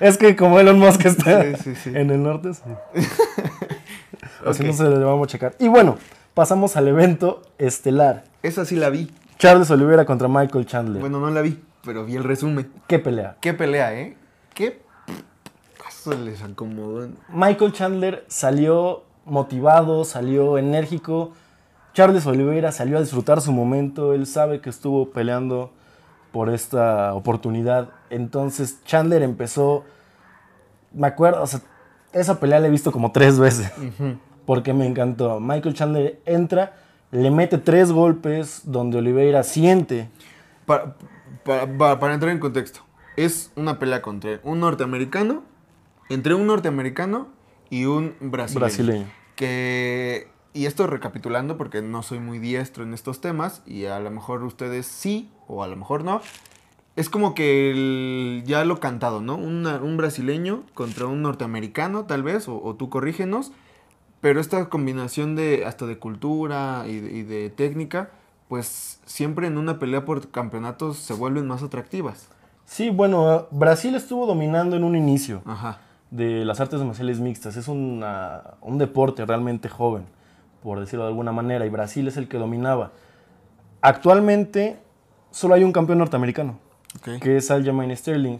es que como Elon Musk está Sí, sí, sí. en el norte, sí. Así no se le vamos a checar. Y bueno, pasamos al evento estelar. Esa sí la vi. Charles Oliveira contra Michael Chandler. Bueno, no la vi, pero vi el resumen. ¿Qué pelea? Qué pelea, ¿eh? Qué paso les acomodó. Michael Chandler salió motivado, salió enérgico. Charles Oliveira salió a disfrutar su momento. Él sabe que estuvo peleando por esta oportunidad. Entonces Chandler empezó. Me acuerdo, o sea, esa pelea la he visto como tres veces. Porque me encantó. Michael Chandler entra, le mete tres golpes donde Oliveira siente. Para, para- para- para entrar en contexto, es una pelea contra un norteamericano, entre un norteamericano y un brasileño. Brasileño. Que, y esto recapitulando porque no soy muy diestro en estos temas y a lo mejor ustedes sí o a lo mejor no. Es como que el- ya lo cantado, ¿no? Una- un brasileño contra un norteamericano, tal vez, o, o tú corrígenos. Pero esta combinación de hasta de cultura y de, y de técnica, pues siempre en una pelea por campeonatos se vuelven más atractivas. Sí, bueno, Brasil estuvo dominando en un inicio. Ajá. de las artes marciales mixtas. Es una- un deporte realmente joven, por decirlo de alguna manera, y Brasil es el que dominaba. Actualmente solo hay un campeón norteamericano, que es Aljamain Sterling.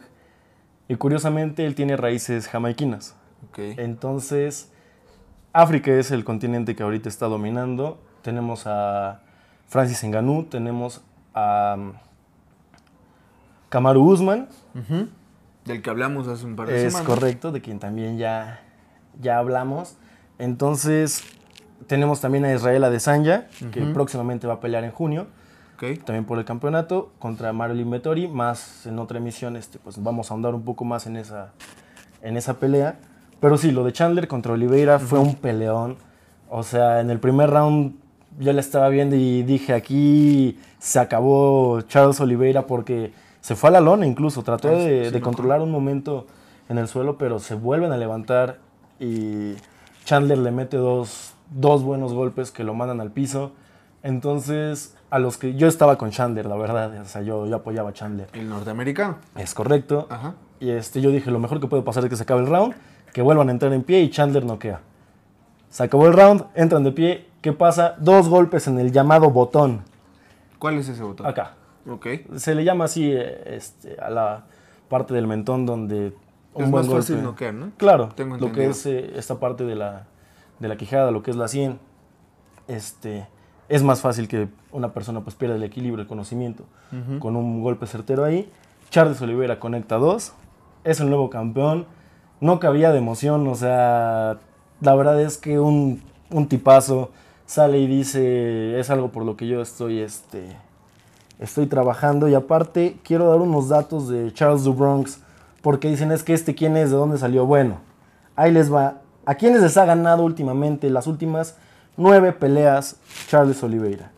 Y curiosamente él tiene raíces jamaiquinas. Ok. Entonces, África es el continente que ahorita está dominando. Tenemos a Francis Ngannou, tenemos a um, Kamaru Usman. Del que hablamos hace un par de es semanas. correcto, de quien también ya, ya hablamos. Entonces, tenemos también a Israel Adesanya, que Ujú. próximamente va a pelear en junio, también por el campeonato, contra Marilyn Vettori, más en otra emisión, este, pues vamos a ahondar un poco más en esa, en esa pelea. Pero sí, lo de Chandler contra Oliveira fue un peleón. O sea, en el primer round yo la estaba viendo y dije, aquí se acabó Charles Oliveira porque se fue a la lona incluso, trató Ah, sí, de, sí, de me controlar un momento en el suelo, pero se vuelven a levantar y Chandler le mete dos, dos buenos golpes que lo mandan al piso. Entonces, a los que yo estaba con Chandler, la verdad, o sea, yo, yo apoyaba a Chandler. El norteamericano. Es correcto. Ajá. Y este, yo dije, lo mejor que puede pasar es que se acabe el round, que vuelvan a entrar en pie y Chandler noquea. Se acabó el round, entran de pie. ¿Qué pasa? Dos golpes en el llamado botón. ¿Cuál es ese botón? Acá. Ok. Se le llama así eh, este, a la parte del mentón donde un es buen más fácil golpe- noquear, ¿no? Claro, Tengo lo que es eh, esta parte de la, de la quijada, lo que es la sien, este, es más fácil que una persona pues pierda el equilibrio, el conocimiento, con un golpe certero ahí. Charles Oliveira conecta dos, es el nuevo campeón, no cabía de emoción, o sea, la verdad es que un, un tipazo sale y dice, es algo por lo que yo estoy, este, estoy trabajando y aparte quiero dar unos datos de Charles du Bronx porque dicen es que este quién es, de dónde salió. Bueno, ahí les va. ¿A quiénes les ha ganado últimamente las últimas nueve peleas Charles Oliveira?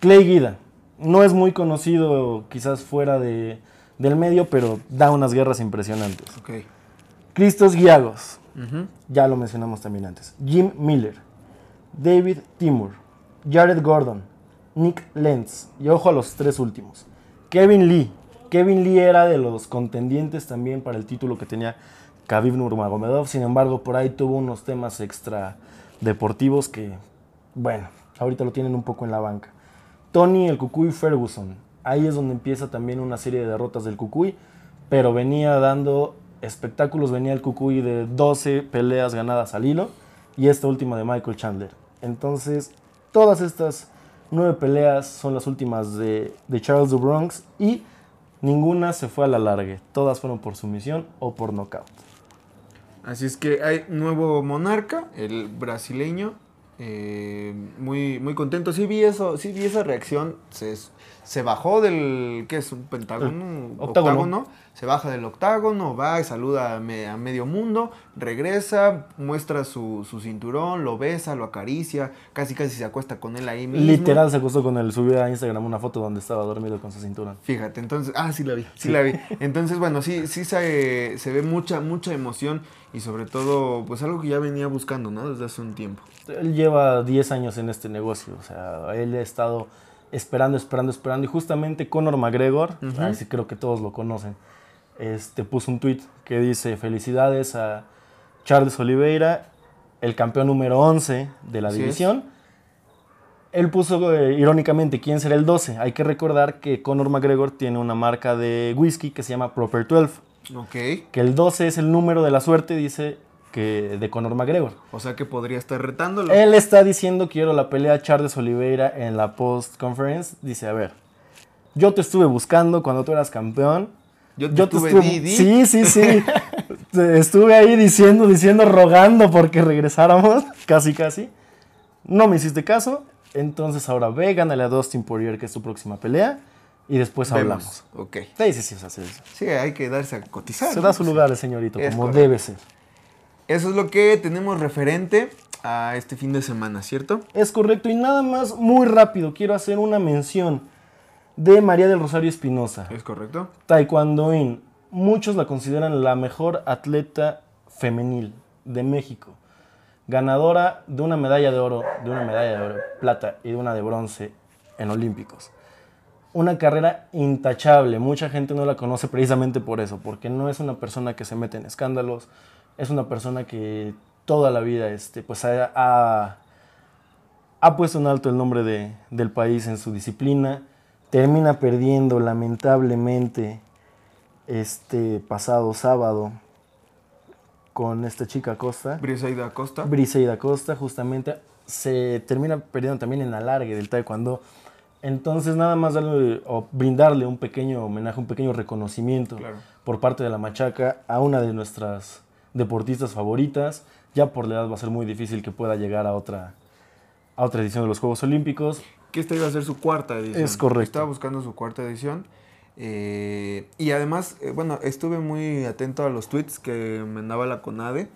Clay Guida. No es muy conocido quizás fuera de, del medio, pero da unas guerras impresionantes. Cristos Giagos. Ujú. Ya lo mencionamos también antes. Jim Miller, David Timur, Jared Gordon, Nick Lenz. Y ojo a los tres últimos. Kevin Lee. Kevin Lee era de los contendientes también para el título que tenía Khabib Nurmagomedov. Sin embargo, por ahí tuvo unos temas extra deportivos que, bueno, ahorita lo tienen un poco en la banca. Tony el Cucuy Ferguson. Ahí es donde empieza también una serie de derrotas del Cucuy, pero venía dando espectáculos. Venía el Cucuy de 12 peleas ganadas al hilo y esta última de Michael Chandler. Entonces, todas estas nueve peleas son las últimas de, de Charles du Bronx y ninguna se fue a la larga. Todas fueron por sumisión o por nocaut. Así es que hay nuevo monarca, el brasileño. eh, muy, muy contento. Sí vi eso, sí vi esa reacción. Se, se bajó del. ¿Qué es? ¿Un pentágono? octágono. Se baja del octágono, va y saluda a, me- a medio mundo, regresa, muestra su, su cinturón, lo besa, lo acaricia, casi casi se acuesta con él ahí mismo. Literal se acostó con él. Subió a Instagram una foto donde estaba dormido con su cinturón. Fíjate, entonces, ah, sí la vi, sí, la vi. Entonces, bueno, sí, sí se, se ve mucha, mucha emoción y sobre todo, pues algo que ya venía buscando, ¿no? Desde hace un tiempo. Él lleva 10 años en este negocio, o sea, él ha estado esperando, esperando, esperando. Y justamente Conor McGregor, ahí sí creo que todos lo conocen, este, puso un tweet que dice: Felicidades a Charles Oliveira, el campeón número 11 de la es. división. Él puso eh, irónicamente quién será el 12. Hay que recordar que Conor McGregor tiene una marca de whisky que se llama Proper 12. Ok. Que el 12 es el número de la suerte, dice que de Conor McGregor. O sea que podría estar retándolo. Él está diciendo quiero la pelea Charles Oliveira en la post conference. Dice, a ver, yo te estuve buscando cuando tú eras campeón. Yo te te estuve. Sí, sí, sí. Estuve ahí diciendo, diciendo, rogando porque regresáramos, casi, casi. No me hiciste caso. Entonces ahora ve, gánale a Dustin Poirier, que es tu próxima pelea. Y después hablamos. Vemos. Ok. Sí, sí, sí, o sea, sí, sí. Sí, hay que darse a cotizar. Se ¿no? da su lugar el señorito, Es como correcto. debe ser. Eso es lo que tenemos referente a este fin de semana, ¿cierto? Es correcto. Y nada más, muy rápido, quiero hacer una mención de María del Rosario Espinosa. Es correcto. Taekwondoín. Muchos la consideran la mejor atleta femenil de México. Ganadora de una medalla de oro, de una medalla de oro, plata y de una de bronce en Olímpicos. Una carrera intachable. Mucha gente no la conoce precisamente por eso, porque no es una persona que se mete en escándalos. Es una persona que toda la vida este, pues, ha, ha- ha puesto en alto el nombre de- del país en su disciplina. termina perdiendo lamentablemente este pasado sábado con esta chica Costa. Briseida Costa. Briseida Costa, justamente, se termina perdiendo también en alargue del taekwondo. Entonces, nada más darle o brindarle un pequeño homenaje, un pequeño reconocimiento por parte de la Machaca a una de nuestras deportistas favoritas. Ya por la edad va a ser muy difícil que pueda llegar a otra, a otra edición de los Juegos Olímpicos. Que esta iba a ser su cuarta edición. Es correcto. Estaba buscando su cuarta edición. Eh, y además, eh, bueno, estuve muy atento a los tweets que mandaba la CONADE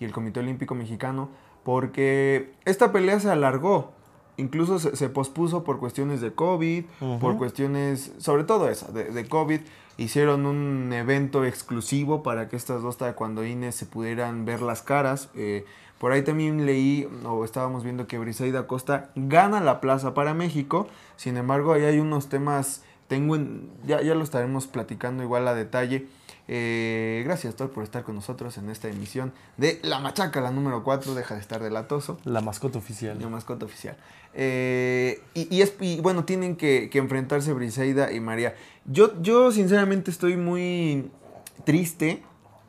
y el Comité Olímpico Mexicano, porque esta pelea se alargó. Incluso se, pospuso por cuestiones de COVID, por cuestiones, sobre todo esa, de, COVID. Hicieron un evento exclusivo para que estas dos taekwondoines se pudieran ver las caras. Eh, por ahí también leí, o estábamos viendo que Briseida Costa gana la plaza para México. Sin embargo, ahí hay unos temas tengo ya, ya lo estaremos platicando igual a detalle. Eh, gracias, Thor, por estar con nosotros en esta emisión de La Machaca, la número 4. Deja de estar delatoso. La mascota oficial. La mascota oficial. Eh, y, es, bueno, tienen que, enfrentarse Briseida y María. Yo, yo, sinceramente, estoy muy triste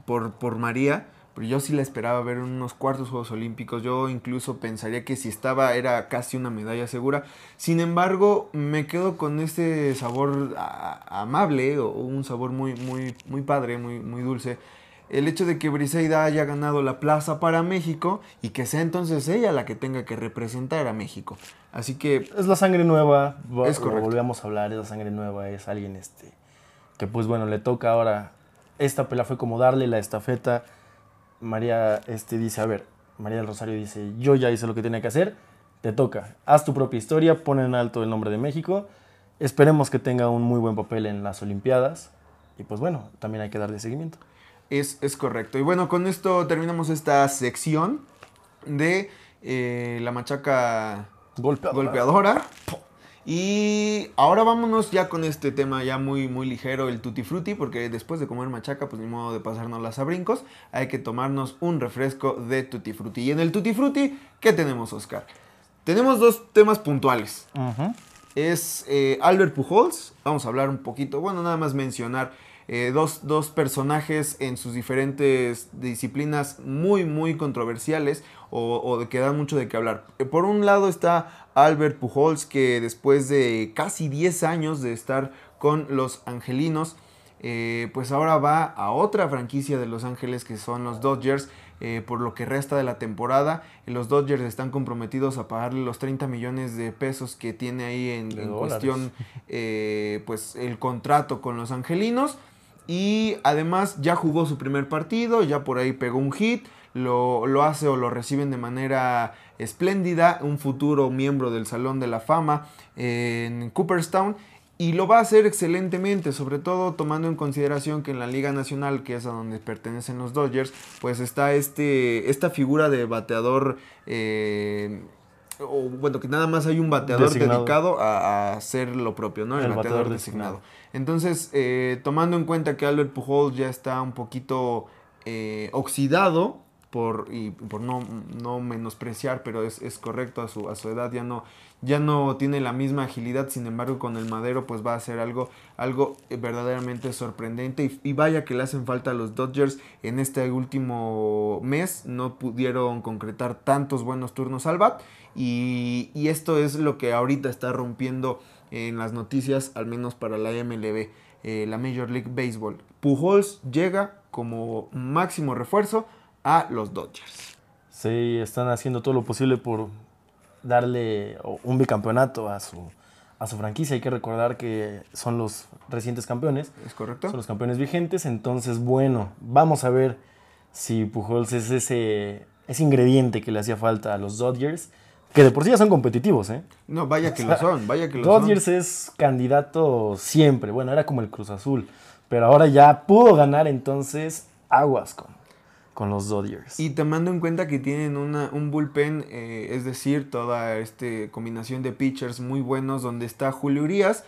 por, por María yo sí la esperaba ver en unos cuartos Juegos Olímpicos. Yo incluso pensaría que si estaba era casi una medalla segura. Sin embargo, me quedo con este sabor amable o un sabor muy, muy, muy padre, muy, muy dulce. El hecho de que Briseida haya ganado la plaza para México y que sea entonces ella la que tenga que representar a México. Así que... Es la sangre nueva, es correcto. volvíamos a hablar, es la sangre nueva, es alguien este, que pues bueno, le toca ahora, esta pelea fue como darle la estafeta María este, dice, a ver, María del Rosario dice, yo ya hice lo que tenía que hacer, te toca, haz tu propia historia, pon en alto el nombre de México, esperemos que tenga un muy buen papel en las Olimpiadas y pues bueno, también hay que darle seguimiento. Es, es correcto. Y bueno, con esto terminamos esta sección de eh, la machaca golpeadora. Y ahora vámonos ya con este tema ya muy, muy ligero, el tutti frutti, porque después de comer machaca, pues ni modo de pasarnos las a brincos, hay que tomarnos un refresco de tutti frutti. Y en el tutti frutti, ¿qué tenemos, Oscar? Tenemos dos temas puntuales. Es eh, Albert Pujols, vamos a hablar un poquito, bueno, nada más mencionar eh, dos, dos, personajes en sus diferentes disciplinas muy, muy controversiales o, de que dan mucho de qué hablar. Eh, por un lado está Albert Pujols, que después de casi 10 años de estar con los Angelinos, eh, pues ahora va a otra franquicia de Los Ángeles que son los Dodgers. por lo que resta de la temporada. Los Dodgers están comprometidos a pagarle los 30 millones de pesos que tiene ahí en, cuestión pues el contrato con los angelinos. Y además ya jugó su primer partido, ya por ahí pegó un hit, lo, hace o lo reciben de manera espléndida, un futuro miembro del Salón de la Fama en Cooperstown. Y lo va a hacer excelentemente, sobre todo tomando en consideración que en la Liga Nacional, que es a donde pertenecen los Dodgers, pues está este, esta figura de bateador eh, o bueno, que nada más hay un bateador dedicado a, hacer lo propio, ¿no? El, bateador, designado. Entonces, eh, tomando en cuenta que Albert Pujols ya está un poquito eh, oxidado, por, y por no, no menospreciar, pero es, es, correcto a su, a su edad, ya no, ya no tiene la misma agilidad, sin embargo con el madero pues va a ser algo, algo verdaderamente sorprendente y, vaya que le hacen falta a los Dodgers en este último mes, no pudieron concretar tantos buenos turnos al bat y, esto es lo que ahorita está rompiendo en las noticias, al menos para la MLB, eh, la Major League Baseball. Pujols llega como máximo refuerzo a los Dodgers. Sí, están haciendo todo lo posible por darle un bicampeonato a su, a su franquicia. Hay que recordar que son los recientes campeones. Es correcto. Son los campeones vigentes. Entonces, bueno, vamos a ver si Pujols es ese, ese ingrediente que le hacía falta a los Dodgers que de por sí ya son competitivos, ¿eh? No, vaya que lo son, vaya que lo Dodgers es candidato siempre. Bueno, era como el Cruz Azul. Pero ahora ya pudo ganar, entonces aguas con, con los Dodgers. Y tomando en cuenta que tienen un bullpen, eh, es decir, toda esta combinación de pitchers muy buenos, donde está Julio Urias.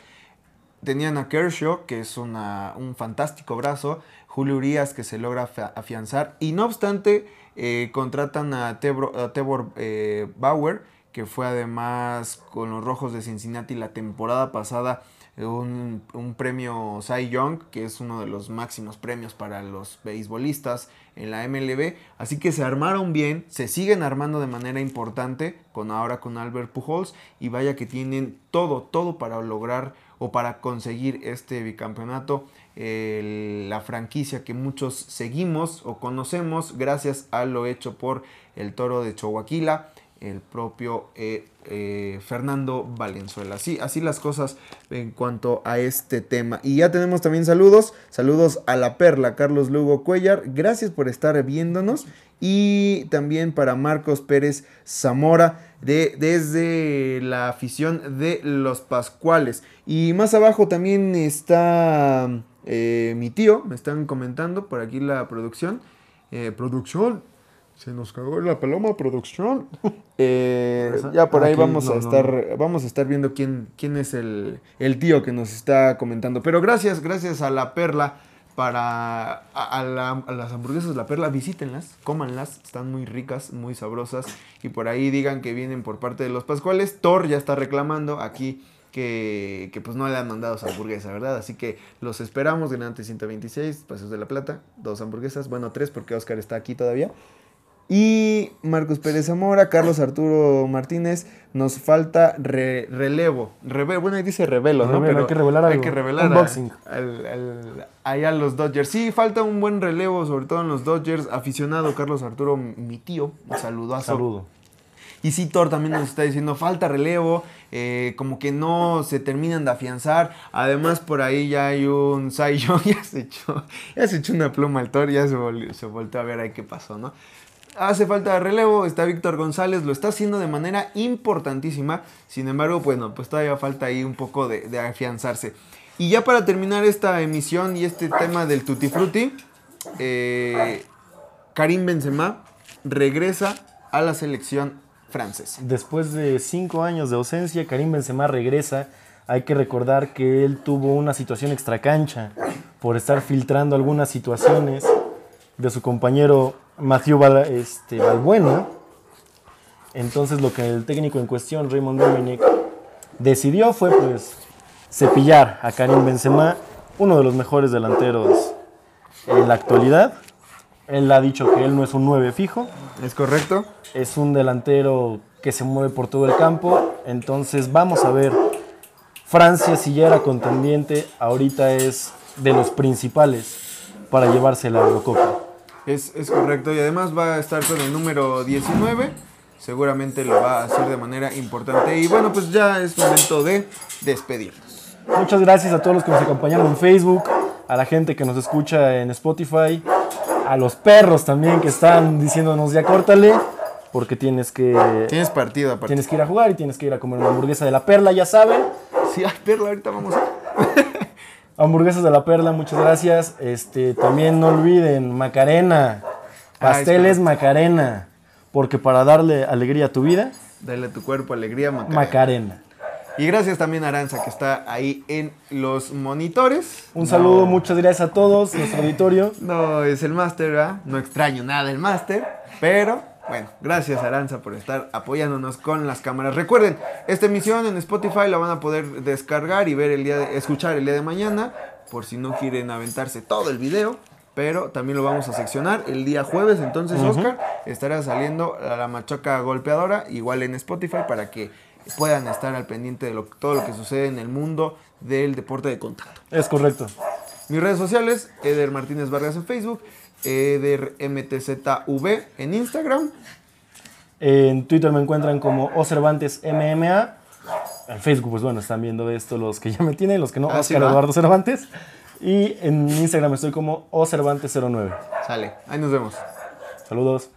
Tenían a Kershaw, que es una, un fantástico brazo. Julio Urias, que se logra afianzar. Y no obstante, eh, contratan a, Tebor, eh, Bauer, que fue además con los Rojos de Cincinnati la temporada pasada un, un premio Cy Young, que es uno de los máximos premios para los beisbolistas en la MLB. Así que se armaron bien, se siguen armando de manera importante con ahora con Albert Pujols y vaya que tienen todo, todo para lograr o para conseguir este bicampeonato. la franquicia que muchos seguimos o conocemos gracias a lo hecho por el toro de Chihuahua el propio eh, eh, Fernando Valenzuela. Así, así las cosas en cuanto a este tema. Y ya tenemos también saludos. Saludos a la perla, Carlos Lugo Cuellar. Gracias por estar viéndonos. Y también para Marcos Pérez Zamora de, desde la afición de los Pascuales. Y más abajo también está eh, mi tío. Me están comentando por aquí la producción. producción, se nos cagó la paloma producción. Eh, ya por ahí vamos a estar vamos a estar viendo quién, quién es el, tío que nos está comentando. Pero gracias, gracias a la perla para a, las hamburguesas de la perla, visítenlas, cómanlas, están muy ricas, muy sabrosas y por ahí digan que vienen por parte de los Pascuales. Thor ya está reclamando aquí que, que, pues no le han mandado su hamburguesa, ¿verdad? Así que los esperamos, ganante 126, Pasos de la Plata, dos hamburguesas, bueno, tres porque Oscar está aquí todavía. Y Marcos Pérez Zamora, Carlos Arturo Martínez, nos falta relevo. bueno, ahí dice revelo, ¿no? Pero hay que revelar algo. Hay que revelar Unboxing. allá los Dodgers. Sí, falta un buen relevo, sobre todo en los Dodgers. Aficionado Carlos Arturo, mi tío, un saludazo. Saludo. Y sí, Thor también nos está diciendo, falta relevo, eh, como que no se terminan de afianzar. Además, por ahí ya hay un Sayo, ya se echó, ya se echó una pluma al Thor, ya se, se volteó a ver ahí qué pasó, ¿no? Hace falta relevo, está Víctor González, lo está haciendo de manera importantísima, sin embargo, bueno, pues todavía falta ahí un poco de, afianzarse. Y ya para terminar esta emisión y este tema del Tutti Frutti, eh, Karim Benzema regresa a la selección francesa. Después de cinco años de ausencia, Karim Benzema regresa. Hay que recordar que él tuvo una situación extracancha por estar filtrando algunas situaciones de su compañero Matthew Val, este, Valbuena. Entonces lo que el técnico en cuestión, Raymond Dominic, decidió fue pues cepillar a Karim Benzema, uno de los mejores delanteros en la actualidad. Él ha dicho que él no es un 9 fijo. ¿Es correcto? Es un delantero que se mueve por todo el campo. Entonces vamos a ver. Francia, si ya era contendiente, ahorita es de los principales para llevarse la Eurocopa. Es, correcto y además va a estar con el número 19. Seguramente lo va a hacer de manera importante. Y bueno, pues ya es momento de despedirnos. Muchas gracias a todos los que nos acompañaron en Facebook, a la gente que nos escucha en Spotify, a los perros también que están diciéndonos ya córtale, porque tienes que... Tienes partido aparte. Tienes que ir a jugar y tienes que ir a comer una hamburguesa de la perla, ya saben. Sí, hay perla, ahorita vamos a... Hamburguesas de la Perla, muchas gracias. Este, también no olviden Macarena. Pasteles Macarena. Porque para darle alegría a tu vida, dale a tu cuerpo alegría Macarena. Macarena. Y gracias también a Aranza que está ahí en los monitores. Un saludo, muchas gracias a todos, nuestro auditorio. No es el máster, ¿verdad? No extraño nada el máster, pero bueno, gracias Aranza por estar apoyándonos con las cámaras. Recuerden, esta emisión en Spotify la van a poder descargar y ver el día de, escuchar el día de mañana, por si no quieren aventarse todo el video. Pero también lo vamos a seccionar el día jueves. Entonces, Oscar, estará saliendo la machaca golpeadora, igual en Spotify, para que puedan estar al pendiente de todo lo que sucede en el mundo del deporte de contacto. Es correcto. Mis redes sociales, Eder Martínez Vargas en Facebook, EderMTZV en Instagram. En Twitter me encuentran como MMA. En Facebook, pues bueno, están viendo esto los que ya me tienen, los que no, ah, Oscar Eduardo Cervantes. Y en Instagram estoy como Ocervantes09. Sale, ahí nos vemos. Saludos.